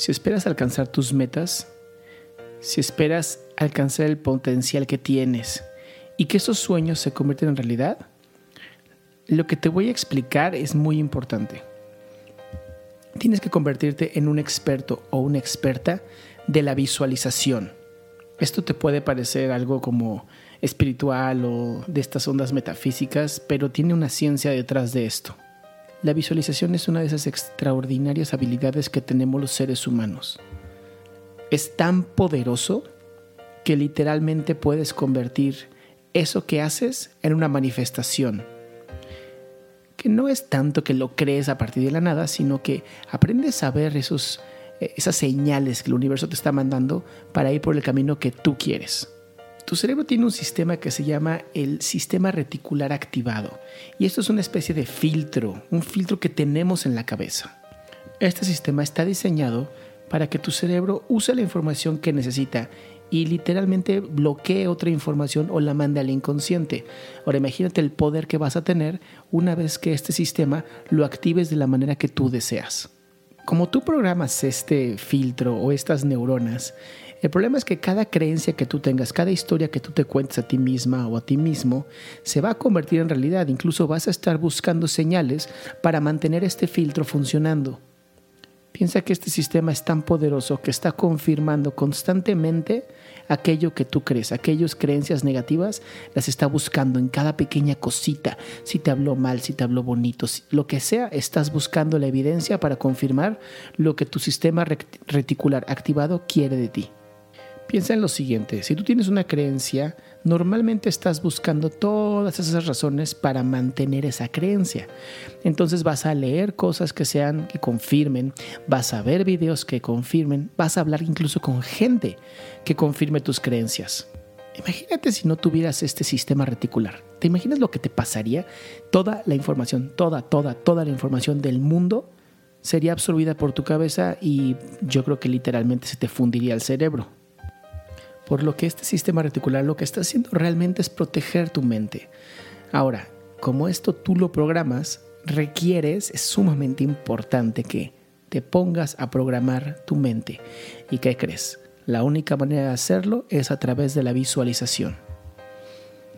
Si esperas alcanzar tus metas, si esperas alcanzar el potencial que tienes y que esos sueños se convierten en realidad, lo que te voy a explicar es muy importante. Tienes que convertirte en un experto o una experta de la visualización. Esto te puede parecer algo como espiritual o de estas ondas metafísicas, pero tiene una ciencia detrás de esto. La visualización es una de esas extraordinarias habilidades que tenemos los seres humanos. Es tan poderoso que literalmente puedes convertir eso que haces en una manifestación. Que no es tanto que lo crees a partir de la nada, sino que aprendes a ver esos, eh, esas señales que el universo te está mandando para ir por el camino que tú quieres. Tu cerebro tiene un sistema que se llama el sistema reticular activado y esto es una especie de filtro, un filtro que tenemos en la cabeza. Este sistema está diseñado para que tu cerebro use la información que necesita y literalmente bloquee otra información o la mande al inconsciente. Ahora imagínate el poder que vas a tener una vez que este sistema lo actives de la manera que tú deseas. Como tú programas este filtro o estas neuronas, el problema es que cada creencia que tú tengas, cada historia que tú te cuentes a ti misma o a ti mismo, se va a convertir en realidad. Incluso vas a estar buscando señales para mantener este filtro funcionando. Piensa que este sistema es tan poderoso que está confirmando constantemente aquello que tú crees, aquellas creencias negativas, las está buscando en cada pequeña cosita. Si te habló mal, si te habló bonito, lo que sea, estás buscando la evidencia para confirmar lo que tu sistema reticular activado quiere de ti. Piensa en lo siguiente, si tú tienes una creencia, normalmente estás buscando todas esas razones para mantener esa creencia. Entonces vas a leer cosas que sean que confirmen, vas a ver videos que confirmen, vas a hablar incluso con gente que confirme tus creencias. Imagínate si no tuvieras este sistema reticular. ¿Te imaginas lo que te pasaría? Toda la información, toda, toda, toda la información del mundo sería absorbida por tu cabeza y yo creo que literalmente se te fundiría el cerebro. Por lo que este sistema reticular lo que está haciendo realmente es proteger tu mente. Ahora, como esto tú lo programas, requieres, es sumamente importante que te pongas a programar tu mente. ¿Y qué crees? La única manera de hacerlo es a través de la visualización.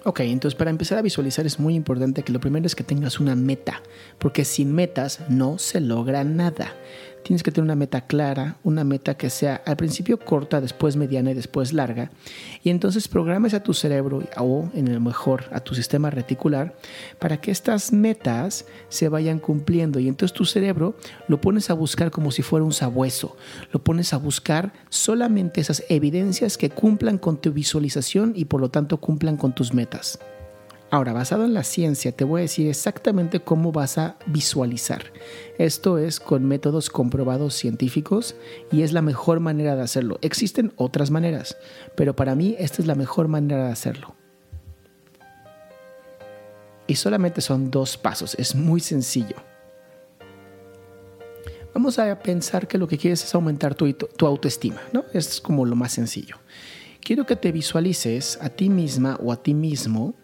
Ok, entonces para empezar a visualizar es muy importante que lo primero es que tengas una meta, porque sin metas no se logra nada. Tienes que tener una meta clara, una meta que sea al principio corta, después mediana y después larga. Y entonces programes a tu cerebro o en el mejor a tu sistema reticular para que estas metas se vayan cumpliendo. Y entonces tu cerebro lo pones a buscar como si fuera un sabueso. Lo pones a buscar solamente esas evidencias que cumplan con tu visualización y por lo tanto cumplan con tus metas. Ahora, basado en la ciencia, te voy a decir exactamente cómo vas a visualizar. Esto es con métodos comprobados científicos y es la mejor manera de hacerlo. Existen otras maneras, pero para mí esta es la mejor manera de hacerlo. Y solamente son dos pasos, es muy sencillo. Vamos a pensar que lo que quieres es aumentar tu, autoestima, ¿no? Es como lo más sencillo. Quiero que te visualices a ti misma o a ti mismo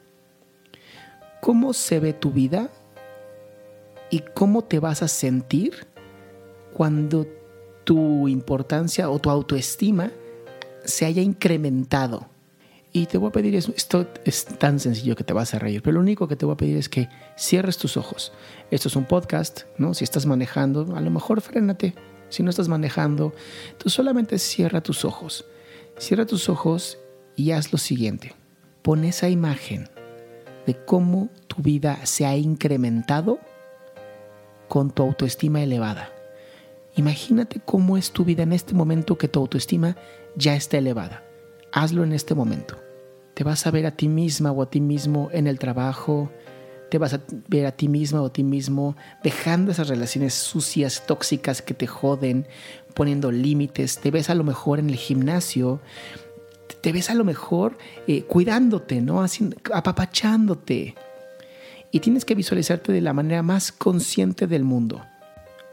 cómo se ve tu vida y cómo te vas a sentir cuando tu importancia o tu autoestima se haya incrementado. Y te voy a pedir, esto es tan sencillo que te vas a reír, pero lo único que te voy a pedir es que cierres tus ojos. Esto es un podcast, ¿no? Si estás manejando, a lo mejor frénate. Si no estás manejando, tú solamente cierra tus ojos. Cierra tus ojos y haz lo siguiente. Pon esa imagen de cómo tu vida se ha incrementado con tu autoestima elevada. Imagínate cómo es tu vida en este momento que tu autoestima ya está elevada. Hazlo en este momento. Te vas a ver a ti misma o a ti mismo en el trabajo, te vas a ver a ti misma o a ti mismo dejando esas relaciones sucias, tóxicas que te joden, poniendo límites, te ves a lo mejor en el gimnasio, te ves a lo mejor eh, cuidándote, ¿no? Así, apapachándote. Y tienes que visualizarte de la manera más consciente del mundo.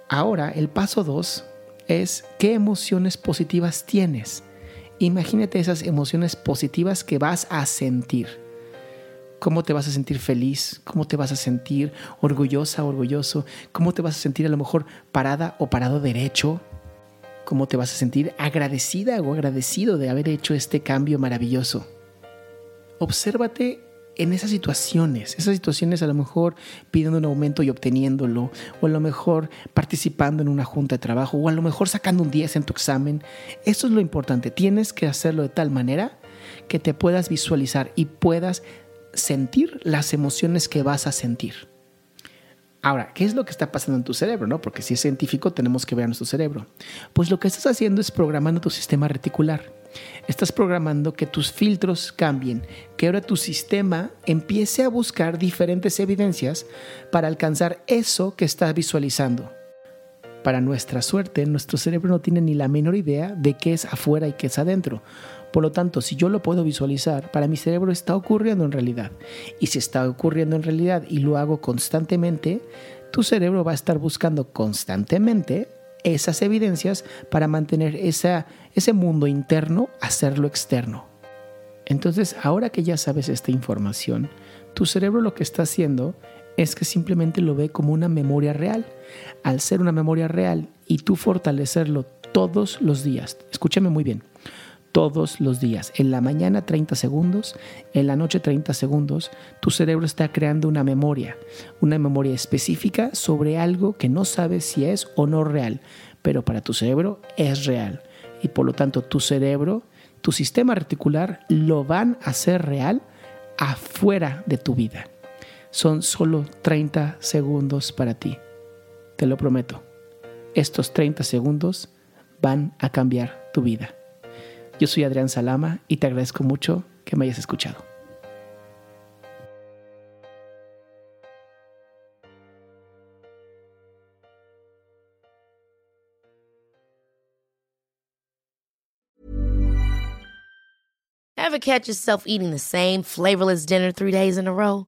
Ahora, el paso dos es qué emociones positivas tienes. Imagínate esas emociones positivas que vas a sentir. ¿Cómo te vas a sentir feliz? ¿Cómo te vas a sentir orgullosa, orgulloso? ¿Cómo te vas a sentir a lo mejor parada o parado derecho? ¿Cómo te vas a sentir agradecida o agradecido de haber hecho este cambio maravilloso? Obsérvate en esas situaciones, esas situaciones a lo mejor pidiendo un aumento y obteniéndolo, o a lo mejor participando en una junta de trabajo, o a lo mejor sacando un 10 en tu examen. Eso es lo importante. Tienes que hacerlo de tal manera que te puedas visualizar y puedas sentir las emociones que vas a sentir. Ahora, ¿qué es lo que está pasando en tu cerebro? No? Porque si es científico tenemos que ver a nuestro cerebro. Pues lo que estás haciendo es programando tu sistema reticular. Estás programando que tus filtros cambien, que ahora tu sistema empiece a buscar diferentes evidencias para alcanzar eso que estás visualizando. Para nuestra suerte, nuestro cerebro no tiene ni la menor idea de qué es afuera y qué es adentro. Por lo tanto, si yo lo puedo visualizar, para mi cerebro está ocurriendo en realidad. Y si está ocurriendo en realidad y lo hago constantemente, tu cerebro va a estar buscando constantemente esas evidencias para mantener esa, ese mundo interno, hacerlo externo. Entonces, ahora que ya sabes esta información, tu cerebro lo que está haciendo es que simplemente lo ve como una memoria real. Al ser una memoria real y tú fortalecerlo todos los días, escúchame muy bien, todos los días. En la mañana 30 segundos, en la noche 30 segundos, tu cerebro está creando una memoria, una memoria específica sobre algo que no sabes si es o no real, pero para tu cerebro es real. Y por lo tanto tu cerebro, tu sistema reticular lo van a hacer real afuera de tu vida. Son solo 30 segundos para ti. Te lo prometo. Estos 30 segundos van a cambiar tu vida. Yo soy Adrián Salama y te agradezco mucho que me hayas escuchado. Ever catch yourself eating the same flavorless dinner three days in a row?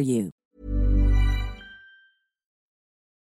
for you.